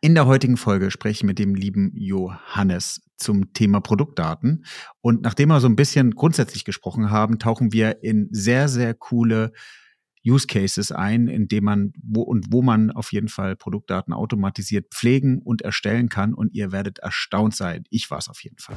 In der heutigen Folge spreche ich mit dem lieben Johannes zum Thema Produktdaten. Und nachdem wir so ein bisschen grundsätzlich gesprochen haben, tauchen wir in sehr, sehr coole Use Cases ein, in dem man wo und wo man auf jeden Fall Produktdaten automatisiert pflegen und erstellen kann. Und ihr werdet erstaunt sein. Ich war es auf jeden Fall.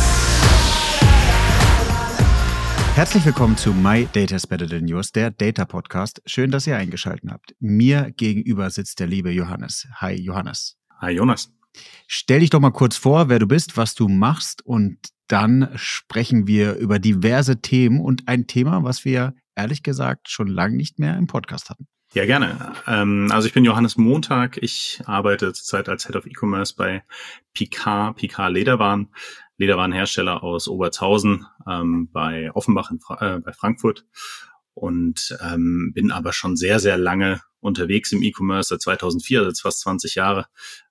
Herzlich willkommen zu My Data is Better Than Yours, der Data Podcast. Schön, dass ihr eingeschaltet habt. Mir gegenüber sitzt der liebe Johannes. Hi, Johannes. Hi, Jonas. Stell dich doch mal kurz vor, wer du bist, was du machst und dann sprechen wir über diverse Themen und ein Thema, was wir ehrlich gesagt schon lange nicht mehr im Podcast hatten. Ja, gerne. Ähm, also ich bin Johannes Montag. Ich arbeite zurzeit als Head of E-Commerce bei Picard, Picard Lederwaren. Lederwarenhersteller aus Obertshausen ähm, bei Offenbach in Fra äh, bei Frankfurt. Und ähm, bin aber schon sehr, sehr lange unterwegs im E-Commerce, seit 2004, also fast 20 Jahre,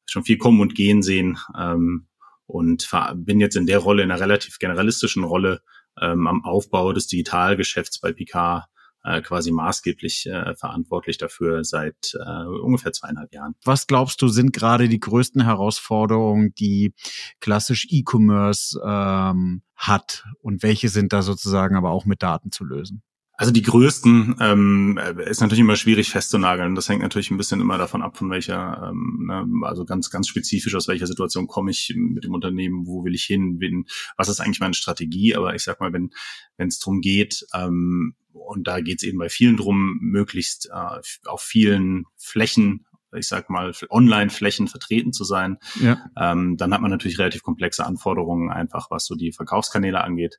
schon viel kommen und gehen sehen ähm, und bin jetzt in der Rolle, in einer relativ generalistischen Rolle ähm, am Aufbau des Digitalgeschäfts bei Picard äh, quasi maßgeblich äh, verantwortlich dafür seit äh, ungefähr zweieinhalb Jahren. Was glaubst du, sind gerade die größten Herausforderungen, die klassisch E-Commerce ähm, hat und welche sind da sozusagen aber auch mit Daten zu lösen? Also die größten ähm, ist natürlich immer schwierig festzunageln. Das hängt natürlich ein bisschen immer davon ab, von welcher, ähm, ne, also ganz, ganz spezifisch aus welcher Situation komme ich mit dem Unternehmen, wo will ich hin, bin, was ist eigentlich meine Strategie. Aber ich sag mal, wenn wenn es darum geht, ähm, und da geht es eben bei vielen drum, möglichst äh, auf vielen Flächen ich sag mal, Online-Flächen vertreten zu sein. Ja. Ähm, dann hat man natürlich relativ komplexe Anforderungen, einfach was so die Verkaufskanäle angeht,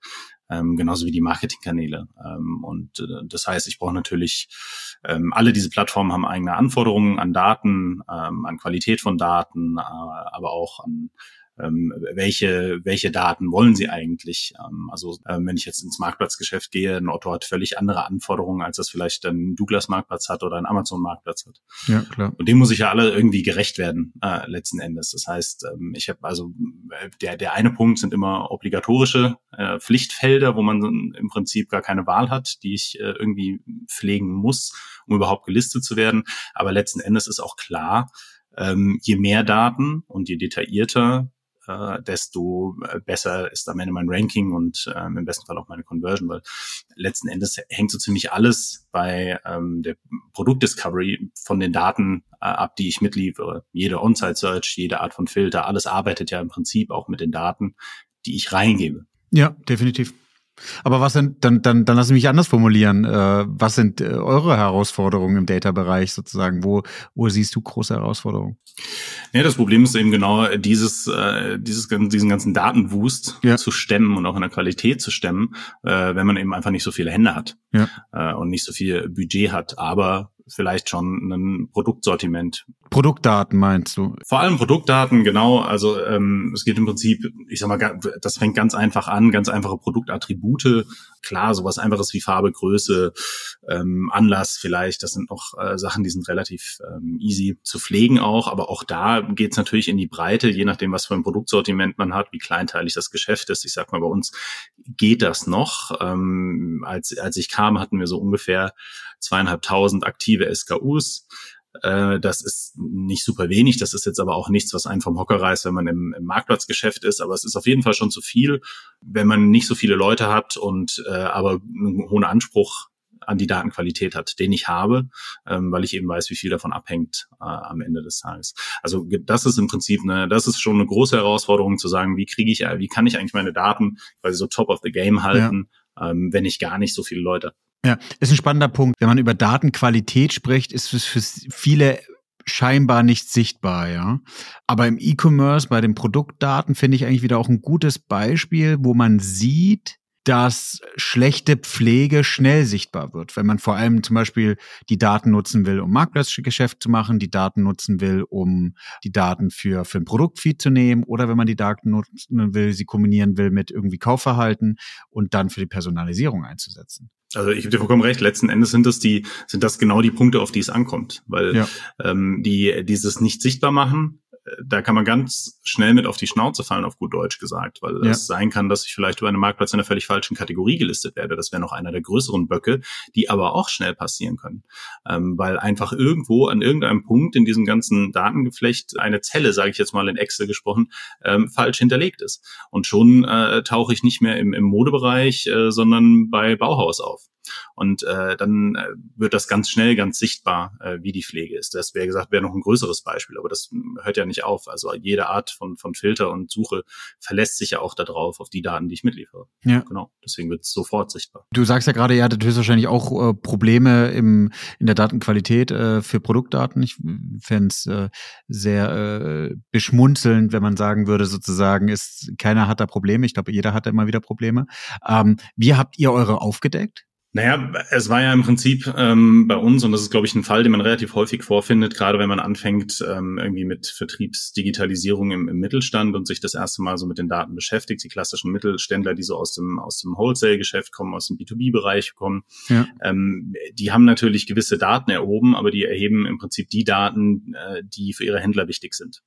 ähm, genauso wie die Marketingkanäle. Ähm, und äh, das heißt, ich brauche natürlich, ähm, alle diese Plattformen haben eigene Anforderungen an Daten, ähm, an Qualität von Daten, äh, aber auch an ähm, welche, welche Daten wollen sie eigentlich? Ähm, also ähm, wenn ich jetzt ins Marktplatzgeschäft gehe, ein Otto hat völlig andere Anforderungen, als das vielleicht ein Douglas-Marktplatz hat oder ein Amazon-Marktplatz hat. Ja, klar. Und dem muss ich ja alle irgendwie gerecht werden, äh, letzten Endes. Das heißt, ähm, ich habe also äh, der, der eine Punkt sind immer obligatorische äh, Pflichtfelder, wo man im Prinzip gar keine Wahl hat, die ich äh, irgendwie pflegen muss, um überhaupt gelistet zu werden. Aber letzten Endes ist auch klar, ähm, je mehr Daten und je detaillierter äh, desto äh, besser ist am Ende mein Ranking und ähm, im besten Fall auch meine Conversion, weil letzten Endes hängt so ziemlich alles bei ähm, der Produktdiscovery von den Daten äh, ab, die ich mitliefere. Jede On-Site-Search, jede Art von Filter, alles arbeitet ja im Prinzip auch mit den Daten, die ich reingebe. Ja, definitiv. Aber was sind, dann, dann, dann lass mich anders formulieren. Äh, was sind äh, eure Herausforderungen im Data-Bereich sozusagen? Wo, wo siehst du große Herausforderungen? Ja, das Problem ist eben genau dieses, äh, dieses, diesen ganzen Datenwust ja. zu stemmen und auch in der Qualität zu stemmen, äh, wenn man eben einfach nicht so viele Hände hat ja. äh, und nicht so viel Budget hat. Aber vielleicht schon ein Produktsortiment. Produktdaten meinst du? Vor allem Produktdaten, genau. Also ähm, es geht im Prinzip, ich sag mal, das fängt ganz einfach an, ganz einfache Produktattribute. Klar, sowas einfaches wie Farbe, Größe, ähm, Anlass vielleicht. Das sind noch äh, Sachen, die sind relativ ähm, easy zu pflegen auch. Aber auch da geht es natürlich in die Breite, je nachdem, was für ein Produktsortiment man hat, wie kleinteilig das Geschäft ist. Ich sag mal, bei uns geht das noch. Ähm, als, als ich kam, hatten wir so ungefähr zweieinhalbtausend aktive SKUs. Äh, das ist nicht super wenig. Das ist jetzt aber auch nichts, was einen vom Hocker reißt, wenn man im, im Marktplatzgeschäft ist. Aber es ist auf jeden Fall schon zu viel, wenn man nicht so viele Leute hat und äh, aber einen hohen Anspruch an die Datenqualität hat, den ich habe, ähm, weil ich eben weiß, wie viel davon abhängt äh, am Ende des Tages. Also das ist im Prinzip eine, das ist schon eine große Herausforderung zu sagen, wie kriege ich, wie kann ich eigentlich meine Daten quasi so top of the game halten, ja. ähm, wenn ich gar nicht so viele Leute ja, ist ein spannender Punkt. Wenn man über Datenqualität spricht, ist es für viele scheinbar nicht sichtbar, ja. Aber im E-Commerce, bei den Produktdaten, finde ich eigentlich wieder auch ein gutes Beispiel, wo man sieht, dass schlechte Pflege schnell sichtbar wird. Wenn man vor allem zum Beispiel die Daten nutzen will, um Marktplatzgeschäft zu machen, die Daten nutzen will, um die Daten für, für ein Produktfeed zu nehmen oder wenn man die Daten nutzen will, sie kombinieren will mit irgendwie Kaufverhalten und dann für die Personalisierung einzusetzen. Also ich gebe dir vollkommen recht. Letzten Endes sind das die, sind das genau die Punkte, auf die es ankommt, weil ja. ähm, die dieses nicht sichtbar machen da kann man ganz schnell mit auf die Schnauze fallen, auf gut Deutsch gesagt, weil ja. es sein kann, dass ich vielleicht über einen Marktplatz in einer völlig falschen Kategorie gelistet werde. Das wäre noch einer der größeren Böcke, die aber auch schnell passieren können, ähm, weil einfach irgendwo an irgendeinem Punkt in diesem ganzen Datengeflecht eine Zelle, sage ich jetzt mal in Excel gesprochen, ähm, falsch hinterlegt ist. Und schon äh, tauche ich nicht mehr im, im Modebereich, äh, sondern bei Bauhaus auf. Und äh, dann äh, wird das ganz schnell ganz sichtbar, äh, wie die Pflege ist. Das wäre gesagt, wäre noch ein größeres Beispiel, aber das hört ja nicht auf. Also jede Art von, von Filter und Suche verlässt sich ja auch darauf, auf die Daten, die ich mitliefere. Ja. Genau. Deswegen wird es sofort sichtbar. Du sagst ja gerade, ihr hattet höchstwahrscheinlich auch äh, Probleme im, in der Datenqualität äh, für Produktdaten. Ich fände es äh, sehr äh, beschmunzelnd, wenn man sagen würde, sozusagen, ist keiner hat da Probleme. Ich glaube, jeder hat da immer wieder Probleme. Ähm, wie habt ihr eure aufgedeckt? Naja, es war ja im Prinzip ähm, bei uns, und das ist, glaube ich, ein Fall, den man relativ häufig vorfindet, gerade wenn man anfängt, ähm, irgendwie mit Vertriebsdigitalisierung im, im Mittelstand und sich das erste Mal so mit den Daten beschäftigt, die klassischen Mittelständler, die so aus dem, aus dem Wholesale-Geschäft kommen, aus dem B2B-Bereich kommen, ja. ähm, die haben natürlich gewisse Daten erhoben, aber die erheben im Prinzip die Daten, äh, die für ihre Händler wichtig sind.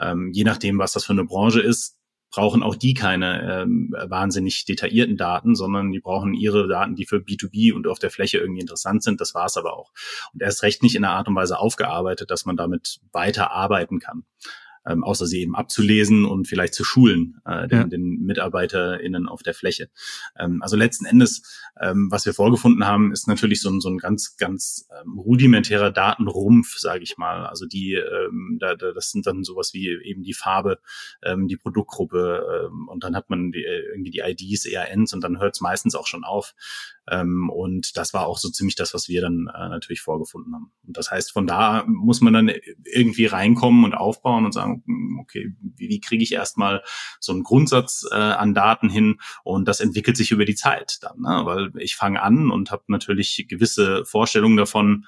Ähm, je nachdem, was das für eine Branche ist, brauchen auch die keine ähm, wahnsinnig detaillierten Daten, sondern die brauchen ihre Daten, die für B2B und auf der Fläche irgendwie interessant sind. Das war es aber auch. Und erst recht nicht in einer Art und Weise aufgearbeitet, dass man damit weiter arbeiten kann ähm, außer sie eben abzulesen und vielleicht zu schulen, äh, den, ja. den MitarbeiterInnen auf der Fläche. Ähm, also letzten Endes, ähm, was wir vorgefunden haben, ist natürlich so ein, so ein ganz, ganz ähm, rudimentärer Datenrumpf, sage ich mal. Also die, ähm, da, da, das sind dann sowas wie eben die Farbe, ähm, die Produktgruppe ähm, und dann hat man die, äh, irgendwie die IDs, ERNs und dann hört es meistens auch schon auf. Ähm, und das war auch so ziemlich das, was wir dann äh, natürlich vorgefunden haben. Und das heißt, von da muss man dann irgendwie reinkommen und aufbauen und sagen, hm, okay, wie, wie kriege ich erstmal so einen Grundsatz äh, an Daten hin? Und das entwickelt sich über die Zeit dann, ne? weil ich fange an und habe natürlich gewisse Vorstellungen davon,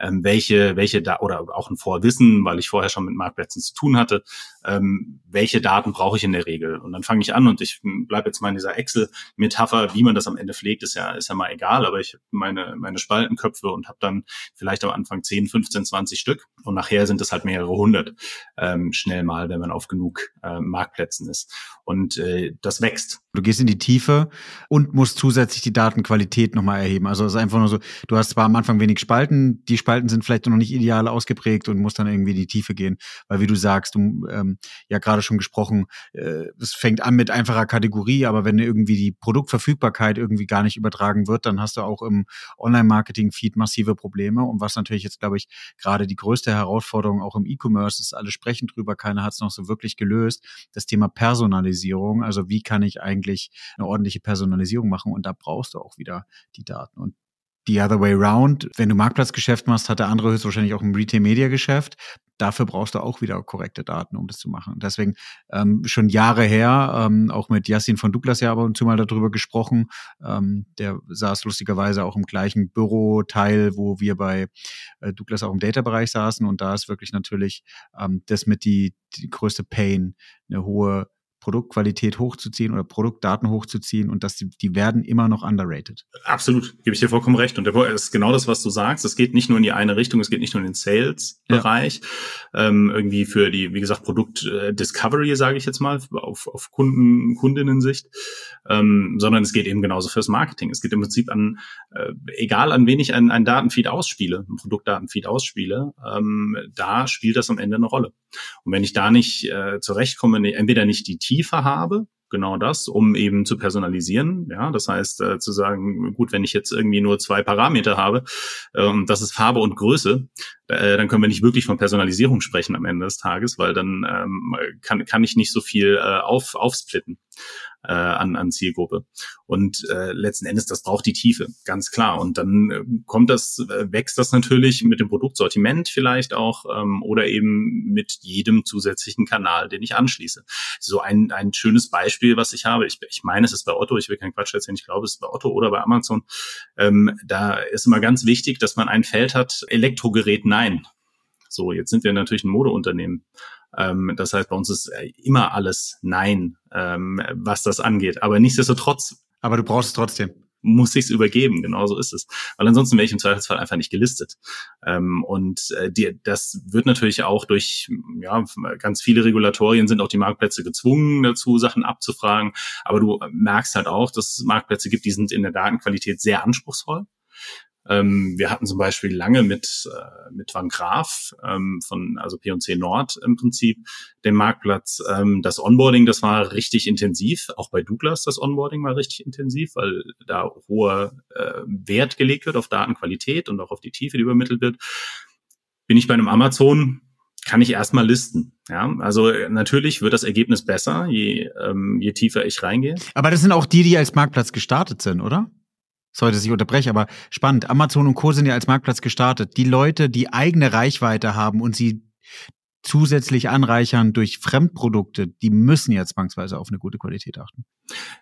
ähm, welche, welche da oder auch ein Vorwissen, weil ich vorher schon mit Marktplätzen zu tun hatte, ähm, welche Daten brauche ich in der Regel. Und dann fange ich an und ich bleibe jetzt mal in dieser Excel-Metapher, wie man das am Ende pflegt, ist ja, ist ja mal egal, aber ich habe meine, meine Spaltenköpfe und habe dann vielleicht am Anfang 10, 15, 20 Stück und nachher sind es halt mehrere hundert ähm, schnell mal, wenn man auf genug äh, Marktplätzen ist. Und äh, das wächst. Du gehst in die Tiefe und musst zusätzlich die Datenqualität nochmal erheben. Also es ist einfach nur so, du hast zwar am Anfang wenig Spalten, die Spalten sind vielleicht noch nicht ideal ausgeprägt und musst dann irgendwie in die Tiefe gehen. Weil wie du sagst, du ähm, ja gerade schon gesprochen, äh, es fängt an mit einfacher Kategorie, aber wenn irgendwie die Produktverfügbarkeit irgendwie gar nicht übertragen wird, dann hast du auch im Online-Marketing-Feed massive Probleme. Und was natürlich jetzt, glaube ich, gerade die größte Herausforderung auch im E-Commerce ist, alle sprechen drüber, keiner hat es noch so wirklich gelöst, das Thema Personalisierung. Also wie kann ich eigentlich eine ordentliche Personalisierung machen? Und da brauchst du auch wieder die Daten. Und the other way round. Wenn du Marktplatzgeschäft machst, hat der andere höchstwahrscheinlich auch ein Retail-Media-Geschäft. Dafür brauchst du auch wieder korrekte Daten, um das zu machen. Deswegen ähm, schon Jahre her, ähm, auch mit Yassin von Douglas ja ab und zu mal darüber gesprochen. Ähm, der saß lustigerweise auch im gleichen Büroteil, wo wir bei äh, Douglas auch im Data-Bereich saßen. Und da ist wirklich natürlich ähm, das mit die, die größte Pain, eine hohe Produktqualität hochzuziehen oder Produktdaten hochzuziehen und dass die, die werden immer noch underrated. Absolut, gebe ich dir vollkommen recht. Und das ist genau das, was du sagst. Es geht nicht nur in die eine Richtung, es geht nicht nur in den Sales-Bereich, ja. ähm, irgendwie für die, wie gesagt, Produkt-Discovery, sage ich jetzt mal, auf, auf Kunden, Kundinnen-Sicht, ähm, sondern es geht eben genauso fürs Marketing. Es geht im Prinzip an, äh, egal an wen ich ein, ein Datenfeed ausspiele, ein Produktdatenfeed ausspiele, ähm, da spielt das am Ende eine Rolle. Und wenn ich da nicht äh, zurechtkomme, entweder nicht die Tiefe habe, genau das, um eben zu personalisieren. Ja, das heißt äh, zu sagen, gut, wenn ich jetzt irgendwie nur zwei Parameter habe, ähm, das ist Farbe und Größe, äh, dann können wir nicht wirklich von Personalisierung sprechen am Ende des Tages, weil dann ähm, kann, kann ich nicht so viel äh, auf, aufsplitten äh, an, an Zielgruppe. Und äh, letzten Endes, das braucht die Tiefe, ganz klar. Und dann äh, kommt das, äh, wächst das natürlich mit dem Produktsortiment vielleicht auch ähm, oder eben mit jedem zusätzlichen Kanal, den ich anschließe. So ein, ein schönes Beispiel, was ich habe, ich, ich meine, es ist bei Otto, ich will keinen Quatsch erzählen, ich glaube, es ist bei Otto oder bei Amazon. Ähm, da ist immer ganz wichtig, dass man ein Feld hat, Elektrogerät nein. So, jetzt sind wir natürlich ein Modeunternehmen. Ähm, das heißt, bei uns ist äh, immer alles Nein, ähm, was das angeht. Aber nichtsdestotrotz. Aber du brauchst es trotzdem muss ich es übergeben, genau so ist es. Weil ansonsten wäre ich im Zweifelsfall einfach nicht gelistet. Ähm, und äh, die, das wird natürlich auch durch ja, ganz viele Regulatorien sind auch die Marktplätze gezwungen dazu, Sachen abzufragen. Aber du merkst halt auch, dass es Marktplätze gibt, die sind in der Datenqualität sehr anspruchsvoll. Ähm, wir hatten zum Beispiel lange mit, äh, mit Van Graaf ähm, von, also P&C Nord im Prinzip, den Marktplatz. Ähm, das Onboarding, das war richtig intensiv. Auch bei Douglas das Onboarding war richtig intensiv, weil da hoher äh, Wert gelegt wird auf Datenqualität und auch auf die Tiefe, die übermittelt wird. Bin ich bei einem Amazon, kann ich erstmal listen. Ja, also natürlich wird das Ergebnis besser, je, ähm, je tiefer ich reingehe. Aber das sind auch die, die als Marktplatz gestartet sind, oder? Sorry, dass ich unterbreche, aber spannend. Amazon und Co. sind ja als Marktplatz gestartet. Die Leute, die eigene Reichweite haben und sie zusätzlich anreichern durch Fremdprodukte, die müssen ja zwangsweise auf eine gute Qualität achten.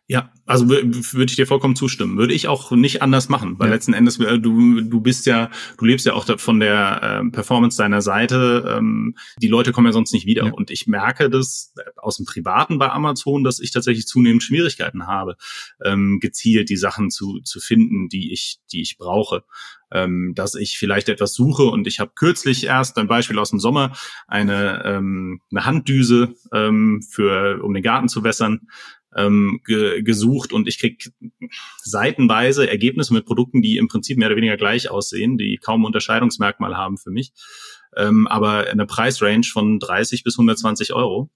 Ja, also würde ich dir vollkommen zustimmen. Würde ich auch nicht anders machen, weil ja. letzten Endes äh, du du bist ja, du lebst ja auch von der äh, Performance deiner Seite. Ähm, die Leute kommen ja sonst nicht wieder. Ja. Und ich merke das aus dem Privaten bei Amazon, dass ich tatsächlich zunehmend Schwierigkeiten habe, ähm, gezielt die Sachen zu zu finden, die ich die ich brauche ähm, dass ich vielleicht etwas suche und ich habe kürzlich erst ein Beispiel aus dem Sommer eine ähm, eine Handdüse ähm, für um den Garten zu wässern ähm, ge gesucht und ich krieg seitenweise Ergebnisse mit Produkten, die im Prinzip mehr oder weniger gleich aussehen, die kaum Unterscheidungsmerkmal haben für mich ähm, aber eine Preisrange von 30 bis 120 Euro.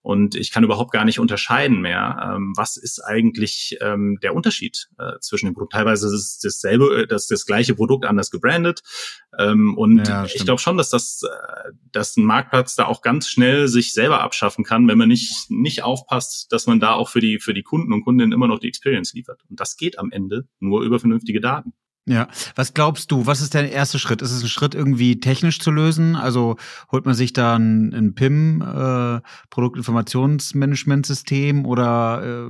Und ich kann überhaupt gar nicht unterscheiden mehr, ähm, was ist eigentlich ähm, der Unterschied äh, zwischen den Produkten. Teilweise ist es dasselbe, äh, das, das gleiche Produkt anders gebrandet. Ähm, und ja, ich glaube schon, dass das, äh, dass ein Marktplatz da auch ganz schnell sich selber abschaffen kann, wenn man nicht, nicht aufpasst, dass man da auch für die, für die Kunden und Kundinnen immer noch die Experience liefert. Und das geht am Ende nur über vernünftige Daten. Ja, was glaubst du, was ist der erste Schritt? Ist es ein Schritt irgendwie technisch zu lösen? Also holt man sich da ein, ein PIM, äh, Produktinformationsmanagementsystem oder äh,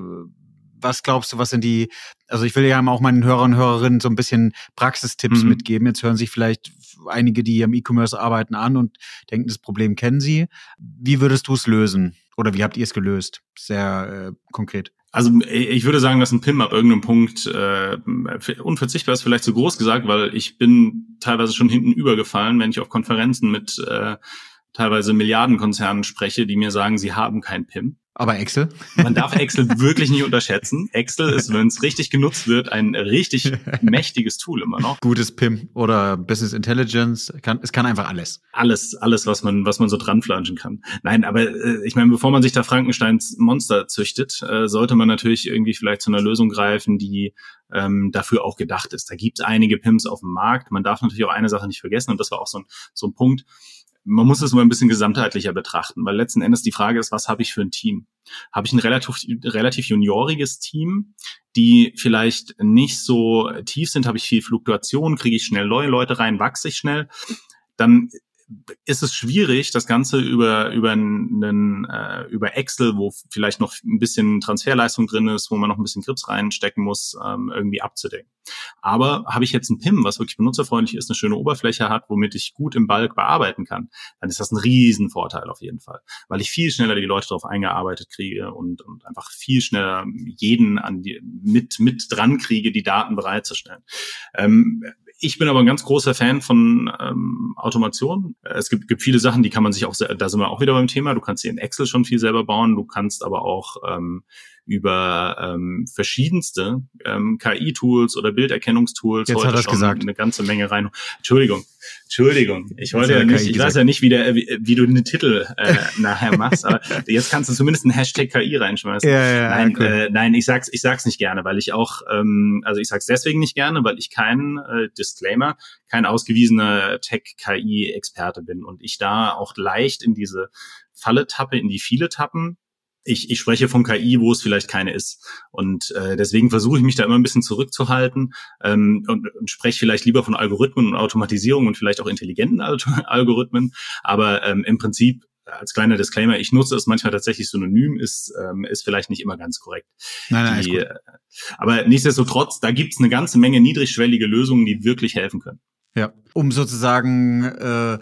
was glaubst du, was sind die, also ich will ja auch meinen Hörern und Hörerinnen so ein bisschen Praxistipps mhm. mitgeben. Jetzt hören sich vielleicht einige, die am E-Commerce arbeiten, an und denken, das Problem kennen sie. Wie würdest du es lösen? Oder wie habt ihr es gelöst? Sehr äh, konkret. Also ich würde sagen, dass ein PIM ab irgendeinem Punkt äh, unverzichtbar ist, vielleicht zu groß gesagt, weil ich bin teilweise schon hinten übergefallen, wenn ich auf Konferenzen mit äh, teilweise Milliardenkonzernen spreche, die mir sagen, sie haben kein PIM. Aber Excel? Man darf Excel wirklich nicht unterschätzen. Excel ist, wenn es richtig genutzt wird, ein richtig mächtiges Tool immer noch. Gutes PIM oder Business Intelligence. Kann, es kann einfach alles. Alles, alles, was man, was man so dranflanschen kann. Nein, aber äh, ich meine, bevor man sich da Frankensteins Monster züchtet, äh, sollte man natürlich irgendwie vielleicht zu einer Lösung greifen, die ähm, dafür auch gedacht ist. Da gibt es einige PIMs auf dem Markt. Man darf natürlich auch eine Sache nicht vergessen, und das war auch so ein, so ein Punkt man muss es mal ein bisschen gesamtheitlicher betrachten, weil letzten Endes die Frage ist, was habe ich für ein Team? Habe ich ein relativ, relativ junioriges Team, die vielleicht nicht so tief sind, habe ich viel Fluktuation, kriege ich schnell neue Leute rein, wachse ich schnell, dann ist es schwierig, das Ganze über über einen äh, über Excel, wo vielleicht noch ein bisschen Transferleistung drin ist, wo man noch ein bisschen Grips reinstecken muss, ähm, irgendwie abzudecken. Aber habe ich jetzt ein PIM, was wirklich benutzerfreundlich ist, eine schöne Oberfläche hat, womit ich gut im Bulk bearbeiten kann, dann ist das ein Riesenvorteil auf jeden Fall, weil ich viel schneller die Leute darauf eingearbeitet kriege und, und einfach viel schneller jeden an die, mit mit dran kriege, die Daten bereitzustellen. Ähm, ich bin aber ein ganz großer Fan von ähm, Automation. Es gibt, gibt viele Sachen, die kann man sich auch, da sind wir auch wieder beim Thema. Du kannst dir in Excel schon viel selber bauen. Du kannst aber auch ähm, über ähm, verschiedenste ähm, KI-Tools oder Bilderkennungstools Jetzt heute hat schon gesagt. eine ganze Menge rein. Entschuldigung, Entschuldigung. Ich wollte ja nicht, ich weiß ja nicht, wie, der, wie, wie du den Titel äh, nachher machst, aber jetzt kannst du zumindest einen Hashtag KI reinschmeißen. Ja, ja, nein, cool. äh, nein, ich sag's, ich sag's nicht gerne, weil ich auch, ähm, also ich sag's deswegen nicht gerne, weil ich kein äh, Disclaimer, kein ausgewiesener Tech-KI-Experte bin und ich da auch leicht in diese Falle tappe, in die viele tappen. Ich, ich spreche von KI, wo es vielleicht keine ist. Und äh, deswegen versuche ich mich da immer ein bisschen zurückzuhalten ähm, und, und spreche vielleicht lieber von Algorithmen und Automatisierung und vielleicht auch intelligenten Al Algorithmen. Aber ähm, im Prinzip als kleiner Disclaimer, ich nutze es manchmal tatsächlich synonym, ist, ähm, ist vielleicht nicht immer ganz korrekt. Nein, nein, Die, äh, aber nichtsdestotrotz, da gibt's eine ganze Menge niedrigschwellige Lösungen, die wirklich helfen können. Ja, um sozusagen äh,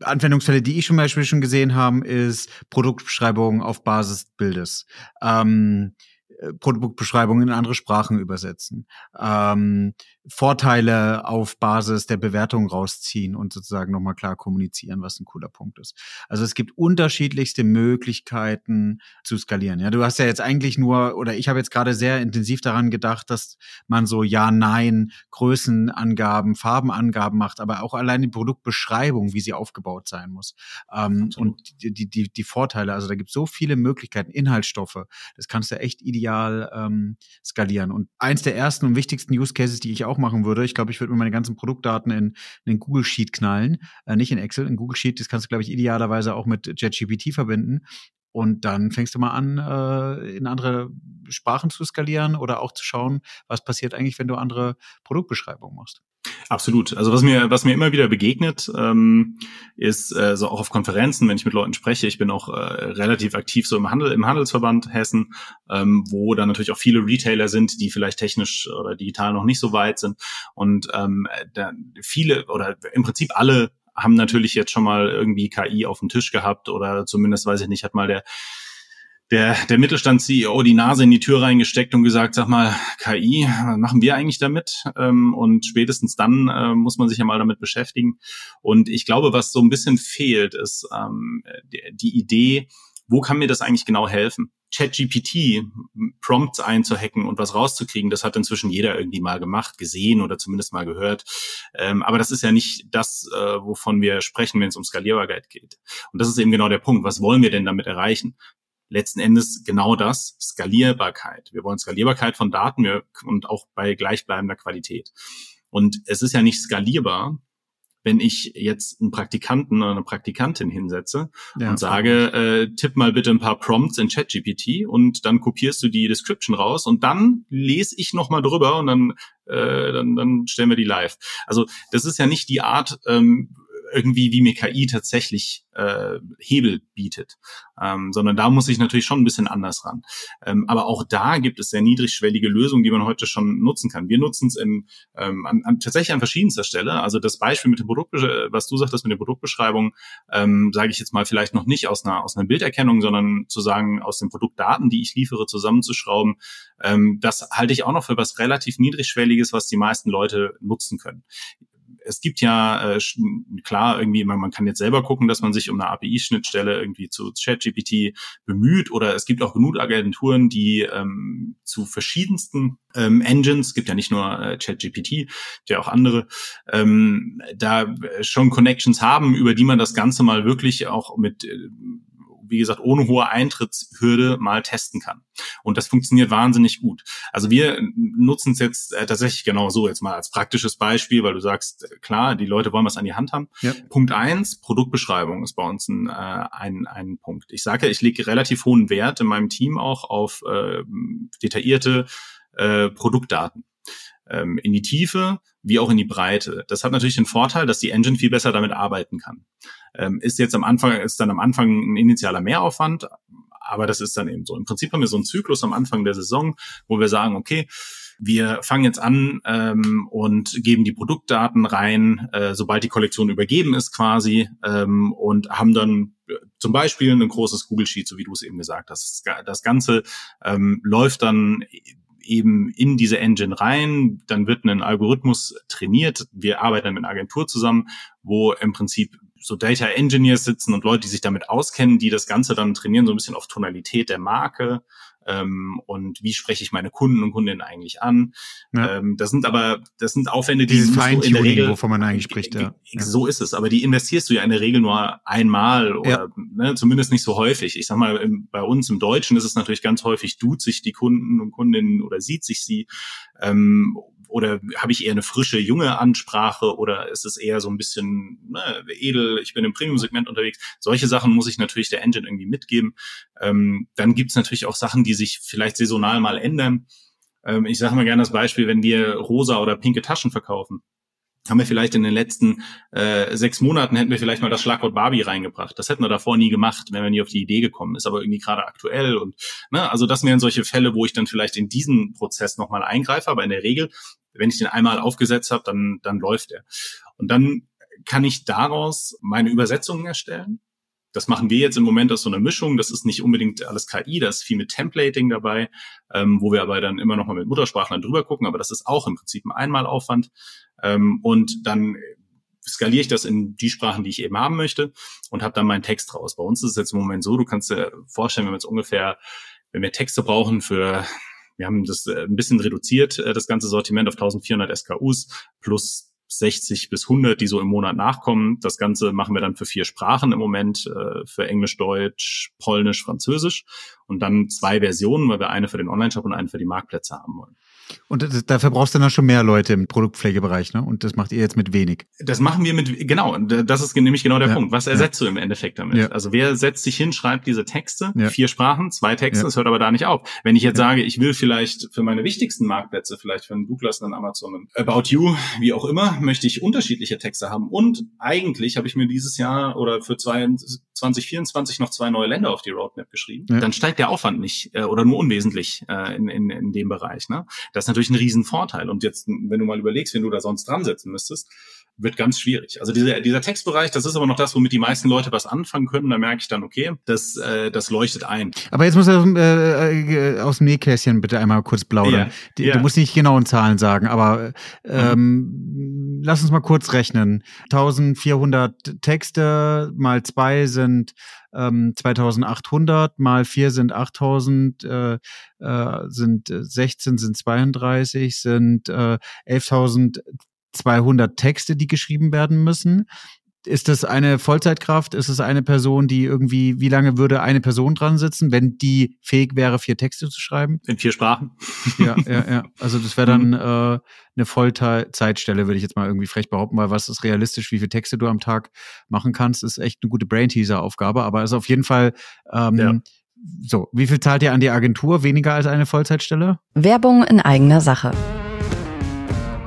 Anwendungsfälle, die ich zum Beispiel schon gesehen habe, ist Produktbeschreibung auf Basis Bildes. Ähm, äh, Produktbeschreibung in andere Sprachen übersetzen, ähm, Vorteile auf Basis der Bewertung rausziehen und sozusagen nochmal klar kommunizieren, was ein cooler Punkt ist. Also es gibt unterschiedlichste Möglichkeiten zu skalieren. Ja, du hast ja jetzt eigentlich nur, oder ich habe jetzt gerade sehr intensiv daran gedacht, dass man so Ja, Nein, Größenangaben, Farbenangaben macht, aber auch allein die Produktbeschreibung, wie sie aufgebaut sein muss. Ähm, und die, die, die, die Vorteile, also da gibt es so viele Möglichkeiten, Inhaltsstoffe, das kannst du echt ideal ähm, skalieren. Und eins der ersten und wichtigsten Use Cases, die ich auch machen würde, ich glaube, ich würde mir meine ganzen Produktdaten in, in den Google Sheet knallen, äh, nicht in Excel, in Google Sheet, das kannst du, glaube ich, idealerweise auch mit JetGPT verbinden. Und dann fängst du mal an, äh, in andere Sprachen zu skalieren oder auch zu schauen, was passiert eigentlich, wenn du andere Produktbeschreibungen machst. Absolut. Also was mir, was mir immer wieder begegnet, ähm, ist äh, so auch auf Konferenzen, wenn ich mit Leuten spreche. Ich bin auch äh, relativ aktiv so im Handel, im Handelsverband Hessen, ähm, wo da natürlich auch viele Retailer sind, die vielleicht technisch oder digital noch nicht so weit sind. Und ähm, da viele oder im Prinzip alle haben natürlich jetzt schon mal irgendwie KI auf dem Tisch gehabt oder zumindest weiß ich nicht, hat mal der der, der Mittelstand-CEO die Nase in die Tür reingesteckt und gesagt, sag mal, KI, was machen wir eigentlich damit? Ähm, und spätestens dann äh, muss man sich ja mal damit beschäftigen. Und ich glaube, was so ein bisschen fehlt, ist ähm, die, Idee, wo kann mir das eigentlich genau helfen? ChatGPT, Prompts einzuhacken und was rauszukriegen, das hat inzwischen jeder irgendwie mal gemacht, gesehen oder zumindest mal gehört. Ähm, aber das ist ja nicht das, äh, wovon wir sprechen, wenn es um Skalierbarkeit geht. Und das ist eben genau der Punkt. Was wollen wir denn damit erreichen? Letzten Endes genau das, Skalierbarkeit. Wir wollen Skalierbarkeit von Daten und auch bei gleichbleibender Qualität. Und es ist ja nicht skalierbar, wenn ich jetzt einen Praktikanten oder eine Praktikantin hinsetze Ja. und sage, äh, tipp mal bitte ein paar Prompts in ChatGPT und dann kopierst du die Description raus und dann lese ich noch mal drüber und dann, äh, dann, dann stellen wir die live. Also das ist ja nicht die Art, ähm, irgendwie wie mir KI tatsächlich äh, Hebel bietet, ähm, sondern da muss ich natürlich schon ein bisschen anders ran. Ähm, aber auch da gibt es sehr niedrigschwellige Lösungen, die man heute schon nutzen kann. Wir nutzen es ähm, an, an, tatsächlich an verschiedenster Stelle. Also das Beispiel mit dem Produkt, was du sagtest mit der Produktbeschreibung, ähm, sage ich jetzt mal vielleicht noch nicht aus einer aus einer Bilderkennung, sondern zu sagen aus den Produktdaten, die ich liefere, zusammenzuschrauben. Ähm, das halte ich auch noch für was relativ niedrigschwelliges, was die meisten Leute nutzen können es gibt ja äh, klar irgendwie, man, man kann jetzt selber gucken, dass man sich um eine API-Schnittstelle irgendwie zu ChatGPT bemüht oder es gibt auch genug Agenturen, die ähm, zu verschiedensten ähm, Engines, gibt ja nicht nur äh, ChatGPT, ja auch andere, ähm, da schon Connections haben, über die man das Ganze mal wirklich auch mit äh, wie gesagt, ohne hohe Eintrittshürde mal testen kann. Und das funktioniert wahnsinnig gut. Also wir nutzen es jetzt äh, tatsächlich genau so, jetzt mal als praktisches Beispiel, weil du sagst, äh, klar, die Leute wollen was an die Hand haben. Ja. Punkt eins, Produktbeschreibung ist bei uns ein, äh, ein, ein Punkt. Ich sage, ich lege relativ hohen Wert in meinem Team auch auf äh, detaillierte äh, Produktdaten ähm, in die Tiefe wie auch in die Breite. Das hat natürlich den Vorteil, dass die Engine viel besser damit arbeiten kann. Ähm, ist jetzt am Anfang, ist dann am Anfang ein initialer Mehraufwand, aber das ist dann eben so. Im Prinzip haben wir so einen Zyklus am Anfang der Saison, wo wir sagen, okay, wir fangen jetzt an ähm, und geben die Produktdaten rein, äh, sobald die Kollektion übergeben ist quasi ähm, und haben dann äh, zum Beispiel ein großes Google Sheet, so wie du es eben gesagt hast. Das Ganze ähm, läuft dann eben in diese Engine rein, dann wird ein Algorithmus trainiert. Wir arbeiten mit einer Agentur zusammen, wo im Prinzip so Data Engineers sitzen und Leute, die sich damit auskennen, die das Ganze dann trainieren, so ein bisschen auf Tonalität der Marke, ähm, und wie spreche ich meine Kunden und Kundinnen eigentlich an. Ja. Ähm, das sind aber, das sind Aufwände, die Dieses in der Regel, wovon man eigentlich spricht. Ja. So ist es, aber die investierst du ja in der Regel nur einmal oder ja. ne, zumindest nicht so häufig. Ich sag mal, im, bei uns im Deutschen ist es natürlich ganz häufig, tut sich die Kunden und Kundinnen oder sieht sich sie. Ähm, oder habe ich eher eine frische, junge Ansprache oder ist es eher so ein bisschen ne, edel, ich bin im Premium-Segment unterwegs. Solche Sachen muss ich natürlich der Engine irgendwie mitgeben. Ähm, dann gibt's natürlich auch Sachen, die sich vielleicht saisonal mal ändern. Ähm, ich sage mal gerne das Beispiel, wenn wir rosa oder pinke Taschen verkaufen haben wir vielleicht in den letzten äh, sechs Monaten hätten wir vielleicht mal das Schlagwort Barbie reingebracht. Das hätten wir davor nie gemacht, wenn wir nie auf die Idee gekommen ist, aber irgendwie gerade aktuell und ne, also das wären solche Fälle, wo ich dann vielleicht in diesen Prozess nochmal eingreife, aber in der Regel, wenn ich den einmal aufgesetzt habe, dann dann läuft er. Und dann kann ich daraus meine Übersetzungen erstellen das machen wir jetzt im Moment aus so einer Mischung. Das ist nicht unbedingt alles KI, da ist viel mit Templating dabei, ähm, wo wir aber dann immer noch mal mit Muttersprachlern drüber gucken. Aber das ist auch im Prinzip ein Einmalaufwand. Ähm, und dann skaliere ich das in die Sprachen, die ich eben haben möchte und habe dann meinen Text raus. Bei uns ist es jetzt im Moment so, du kannst dir vorstellen, wenn wir jetzt ungefähr, wenn wir Texte brauchen für wir haben das äh, ein bisschen reduziert, äh, das ganze Sortiment auf 1400 SKUs plus 60 bis 100, die so im Monat nachkommen. Das Ganze machen wir dann für vier Sprachen im Moment, äh, für Englisch, Deutsch, Polnisch, Französisch und dann zwei Versionen, weil wir eine für den Online-Shop und eine für die Marktplätze haben wollen. Und dafür brauchst du dann schon mehr Leute im Produktpflegebereich, ne? Und das macht ihr jetzt mit wenig. Das machen wir mit, genau, das ist nämlich genau der ja. Punkt. Was ersetzt ja. du im Endeffekt damit? Ja. Also wer setzt sich hin, schreibt diese Texte, vier Sprachen, zwei Texte, das hört aber da nicht auf. Wenn ich jetzt sage, ich will vielleicht für meine wichtigsten Marktplätze, vielleicht für einen Douglas, einen Amazon, einen About You, wie auch immer, möchte ich unterschiedliche Texte haben. Und eigentlich habe ich mir dieses Jahr oder für zwei, 2024 noch zwei neue Länder auf die Roadmap geschrieben. Dann steigt der Aufwand nicht äh, oder nur unwesentlich äh, in, in, in dem Bereich. Ne? Das ist natürlich ein Riesenvorteil. Und jetzt, wenn du mal überlegst, wenn du da sonst dran setzen müsstest, wird ganz schwierig. Also dieser, dieser Textbereich, das ist aber noch das, womit die meisten Leute was anfangen können. Da merke ich dann, okay, das, äh, das leuchtet ein. Aber jetzt muss er äh, aus dem Nähkästchen bitte einmal kurz plaudern. Ja, ja. Du musst nicht genauen Zahlen sagen, aber ähm, mhm. lass uns mal kurz rechnen. 1400 Texte mal zwei sind ähm, 2800, mal vier sind 8000, äh, äh, sind 16, sind 32, sind äh, 11.000 200 Texte, die geschrieben werden müssen. Ist das eine Vollzeitkraft? Ist es eine Person, die irgendwie, wie lange würde eine Person dran sitzen, wenn die fähig wäre, vier Texte zu schreiben? In vier Sprachen. Ja, ja, ja. Also das wäre dann mhm. äh, eine Vollzeitstelle, würde ich jetzt mal irgendwie frech behaupten, weil was ist realistisch, wie viele Texte du am Tag machen kannst, ist echt eine gute Brain-Teaser-Aufgabe, aber ist auf jeden Fall ähm, ja. so. Wie viel zahlt ihr an die Agentur? Weniger als eine Vollzeitstelle? Werbung in eigener Sache.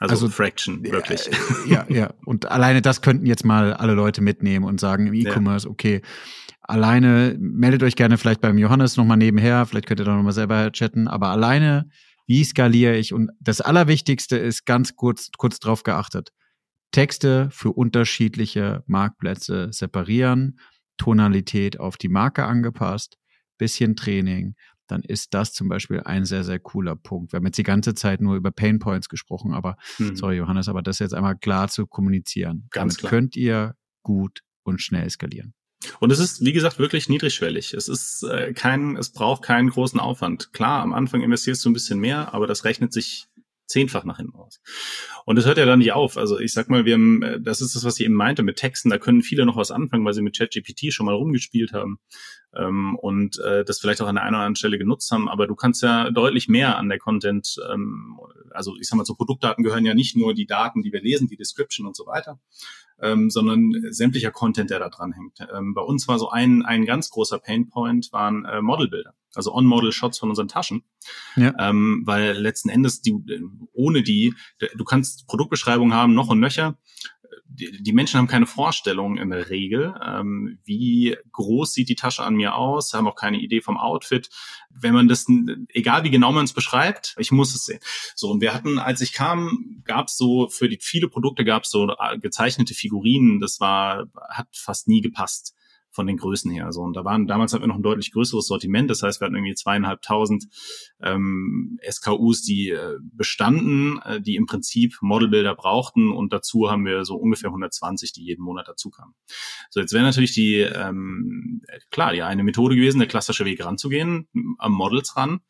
Also, also Fraction, wirklich. Ja, ja. Und alleine das könnten jetzt mal alle Leute mitnehmen und sagen im E-Commerce, ja. okay, alleine, meldet euch gerne vielleicht beim Johannes nochmal nebenher, vielleicht könnt ihr da nochmal selber chatten, aber alleine, wie skaliere ich? Und das Allerwichtigste ist ganz kurz, kurz drauf geachtet. Texte für unterschiedliche Marktplätze separieren, Tonalität auf die Marke angepasst, bisschen Training, dann ist das zum Beispiel ein sehr, sehr cooler Punkt. Wir haben jetzt die ganze Zeit nur über Pain Points gesprochen, aber mhm. sorry, Johannes, aber das jetzt einmal klar zu kommunizieren. Ganz Damit klar. könnt ihr gut und schnell skalieren. Und es ist, wie gesagt, wirklich niedrigschwellig. Es ist äh, kein, es braucht keinen großen Aufwand. Klar, am Anfang investierst du ein bisschen mehr, aber das rechnet sich zehnfach nach hinten raus. Und es hört ja dann nicht auf. Also ich sag mal, wir haben, äh, das ist das, was ich eben meinte mit Texten, da können viele noch was anfangen, weil sie mit ChatGPT schon mal rumgespielt haben. Ähm, und äh, das vielleicht auch an der einen oder anderen Stelle genutzt haben, aber du kannst ja deutlich mehr an der Content, ähm, also ich sag mal, zu Produktdaten gehören ja nicht nur die Daten, die wir lesen, die Description und so weiter, ähm, sondern sämtlicher Content, der da dran hängt. Ähm, bei uns war so ein, ein ganz großer Painpoint, waren äh, Modelbilder, also On-Model-Shots von unseren Taschen, ja. ähm, weil letzten Endes die, ohne die, du kannst Produktbeschreibungen haben, noch und nöcher, die, Menschen haben keine Vorstellung in der Regel, ähm, wie groß sieht die Tasche an mir aus, haben auch keine Idee vom Outfit. Wenn man das, egal wie genau man es beschreibt, ich muss es sehen. So, und wir hatten, als ich kam, gab es so, für die viele Produkte gab es so äh, gezeichnete Figurinen, das war, hat fast nie gepasst von den Größen her. So, und da waren, damals hatten wir noch ein deutlich größeres Sortiment. Das heißt, wir hatten irgendwie zweieinhalbtausend ähm, SKUs, die äh, bestanden, äh, die im Prinzip Modelbilder brauchten und dazu haben wir so ungefähr 120, die jeden Monat dazu kamen. So, jetzt wäre natürlich die, ähm, klar, die eine Methode gewesen, der klassische Weg ranzugehen, am Models ran,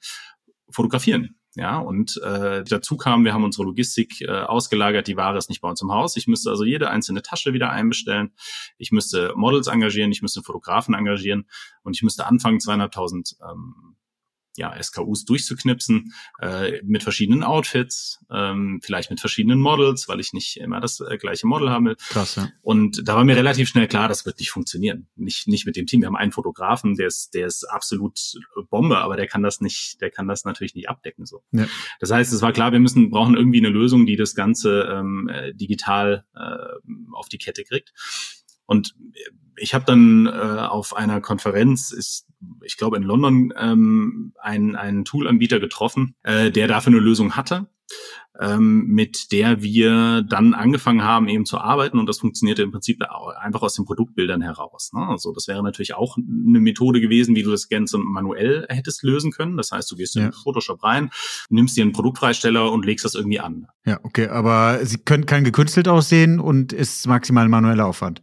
fotografieren. Ja, und äh, dazu kam, wir haben unsere Logistik äh, ausgelagert, die Ware ist nicht bei uns im Haus. Ich müsste also jede einzelne Tasche wieder einbestellen. Ich müsste Models engagieren, ich müsste Fotografen engagieren und ich müsste anfangen, 200.000 ähm, ja, SKUs durchzuknipsen äh, mit verschiedenen Outfits, ähm, vielleicht mit verschiedenen Models, weil ich nicht immer das äh, gleiche Model habe. Krass, ja. Und da war mir relativ schnell klar, das wird nicht funktionieren. Nicht, nicht mit dem Team. Wir haben einen Fotografen, der ist, der ist absolut Bombe, aber der kann das nicht, der kann das natürlich nicht abdecken. So. Ja. Das heißt, es war klar, wir müssen, brauchen irgendwie eine Lösung, die das Ganze ähm, äh, digital äh, auf die Kette kriegt. Und ich habe dann äh, auf einer Konferenz, ist, ich glaube in London, ähm, einen, einen Toolanbieter getroffen, äh, der dafür eine Lösung hatte, ähm, mit der wir dann angefangen haben, eben zu arbeiten. Und das funktionierte im Prinzip einfach aus den Produktbildern heraus. Ne? Also das wäre natürlich auch eine Methode gewesen, wie du das Ganze manuell hättest lösen können. Das heißt, du gehst ja. in Photoshop rein, nimmst dir einen Produktfreisteller und legst das irgendwie an. Ja, okay, aber sie können kein gekünstelt aussehen und ist maximal manueller Aufwand.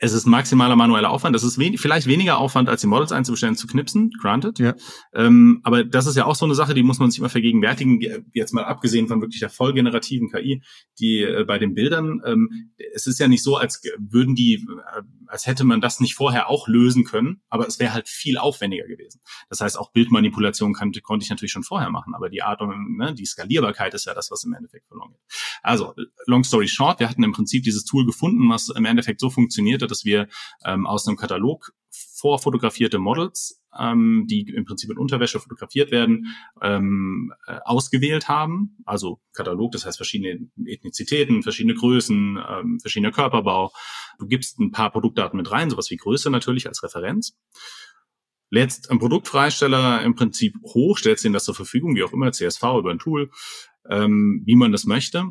Es ist maximaler manueller Aufwand. Das ist wen vielleicht weniger Aufwand, als die Models einzubestellen, zu knipsen, granted. Ja. Ähm, aber das ist ja auch so eine Sache, die muss man sich immer vergegenwärtigen. Jetzt mal abgesehen von wirklich der vollgenerativen KI, die äh, bei den Bildern, ähm, es ist ja nicht so, als würden die, äh, als hätte man das nicht vorher auch lösen können, aber es wäre halt viel aufwendiger gewesen. Das heißt, auch Bildmanipulation kann, konnte ich natürlich schon vorher machen, aber die Art und ne, die Skalierbarkeit ist ja das, was im Endeffekt verloren geht. Also, long story short, wir hatten im Prinzip dieses Tool gefunden, was im Endeffekt so funktionierte, dass wir ähm, aus einem Katalog vorfotografierte Models, ähm, die im Prinzip in Unterwäsche fotografiert werden, ähm, äh, ausgewählt haben. Also Katalog, das heißt verschiedene Ethnizitäten, verschiedene Größen, ähm, verschiedener Körperbau. Du gibst ein paar Produktdaten mit rein, sowas wie Größe natürlich als Referenz. Lädst ein Produktfreisteller im Prinzip hoch, stellst ihnen das zur Verfügung, wie auch immer, CSV über ein Tool, ähm, wie man das möchte.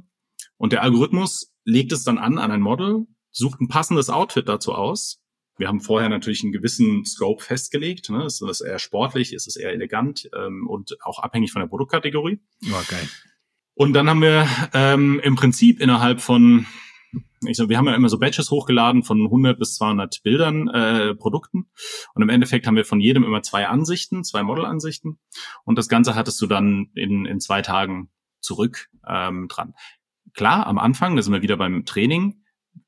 Und der Algorithmus legt es dann an an ein Model, sucht ein passendes Outfit dazu aus. Wir haben vorher natürlich einen gewissen Scope festgelegt. Ne? Ist das eher sportlich, ist es eher elegant ähm, und auch abhängig von der Produktkategorie. Ja, geil. Und dann haben wir ähm, im Prinzip innerhalb von, ich sag, wir haben ja immer so Batches hochgeladen von 100 bis 200 Bildern, äh, Produkten. Und im Endeffekt haben wir von jedem immer zwei Ansichten, zwei Modelansichten. Und das Ganze hattest du dann in, in zwei Tagen zurück ähm, dran. Klar, am Anfang, da sind wir wieder beim Training,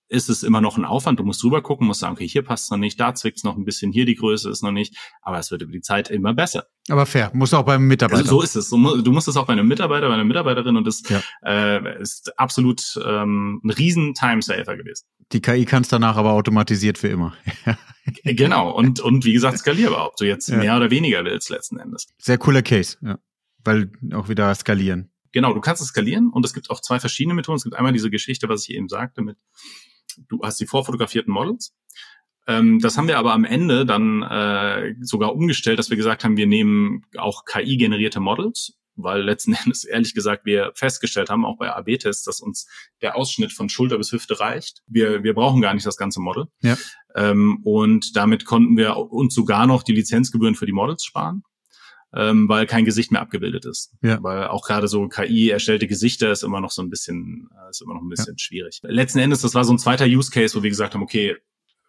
ist es immer noch ein Aufwand. Du musst drüber gucken, musst sagen, okay, hier passt es noch nicht, da zwickt es noch ein bisschen, hier die Größe ist noch nicht. Aber es wird über die Zeit immer besser. Aber fair, muss auch beim Mitarbeiter. Also so ist es. Du musst es auch bei einem Mitarbeiter, bei einer Mitarbeiterin und das ja. äh, ist absolut ähm, ein riesen Timesaver gewesen. Die KI kann es danach aber automatisiert für immer. genau. Und, und wie gesagt, skalierbar, ob du jetzt ja. mehr oder weniger willst letzten Endes. Sehr cooler Case, ja. Weil auch wieder skalieren. Genau, du kannst es skalieren und es gibt auch zwei verschiedene Methoden. Es gibt einmal diese Geschichte, was ich eben sagte, mit du hast die vorfotografierten Models. Ähm, das haben wir aber am Ende dann äh, sogar umgestellt, dass wir gesagt haben, wir nehmen auch KI-generierte Models, weil letzten Endes ehrlich gesagt wir festgestellt haben, auch bei AB-Tests, dass uns der Ausschnitt von Schulter bis Hüfte reicht. Wir, wir brauchen gar nicht das ganze Model. Ja. Ähm, und damit konnten wir uns sogar noch die Lizenzgebühren für die Models sparen ähm, weil kein Gesicht mehr abgebildet ist. Ja. Weil auch gerade so KI erstellte Gesichter ist immer noch so ein bisschen, äh, ist immer noch ein bisschen ja. schwierig. Letzten Endes, das war so ein zweiter Use Case, wo wir gesagt haben, okay,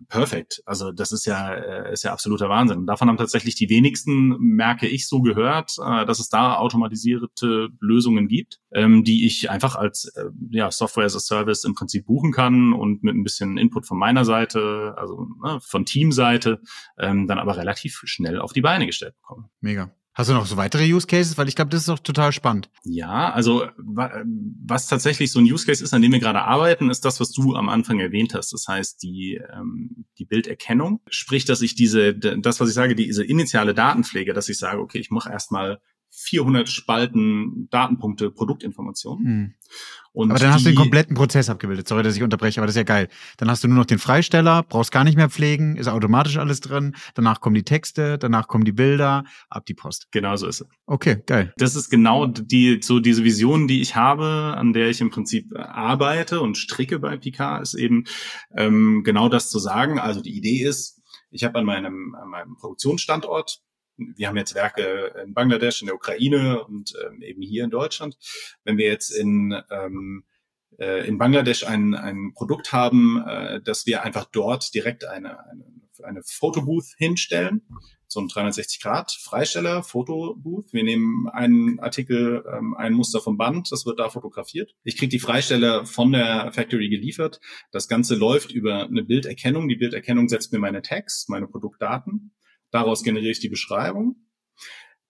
perfekt. Also das ist ja, äh, ist ja absoluter Wahnsinn. Und davon haben tatsächlich die wenigsten, merke ich, so gehört, äh, dass es da automatisierte Lösungen gibt, ähm, die ich einfach als ja, Software as a Service im Prinzip buchen kann und mit ein bisschen Input von meiner Seite, also ne, von Teamseite, ähm, dann aber relativ schnell auf die Beine gestellt bekomme. Mega. Hast du noch so weitere Use Cases? Weil ich glaube, das ist doch total spannend. Ja, also was tatsächlich so ein Use Case ist, an dem wir gerade arbeiten, ist das, was du am Anfang erwähnt hast. Das heißt, die, ähm, die Bilderkennung. Sprich, dass ich diese, das, was ich sage, diese initiale Datenpflege, dass ich sage, okay, ich mache erstmal 400 Spalten Datenpunkte Produktinformation. Hm. Und aber dann hast du den kompletten Prozess abgebildet. Sorry, dass ich unterbreche, aber das ist ja geil. Dann hast du nur noch den Freisteller, brauchst gar nicht mehr pflegen, ist automatisch alles drin. Danach kommen die Texte, danach kommen die Bilder, ab die Post. Genau so ist es. Okay, geil. Das ist genau die, so diese Vision, die ich habe, an der ich im Prinzip arbeite und stricke bei Picard, ist eben ähm, genau das zu sagen. Also die Idee ist, ich habe an meinem, an meinem Produktionsstandort wir haben jetzt Werke in Bangladesch, in der Ukraine und ähm, eben hier in Deutschland. Wenn wir jetzt in, ähm, äh, in Bangladesch ein, ein Produkt haben, äh, dass wir einfach dort direkt eine, eine, eine Fotobooth hinstellen, so ein 360-Grad-Freisteller, Fotobooth. Wir nehmen einen Artikel, ähm, ein Muster vom Band, das wird da fotografiert. Ich kriege die Freisteller von der Factory geliefert. Das Ganze läuft über eine Bilderkennung. Die Bilderkennung setzt mir meine Tags, meine Produktdaten. Daraus generiere ich die Beschreibung.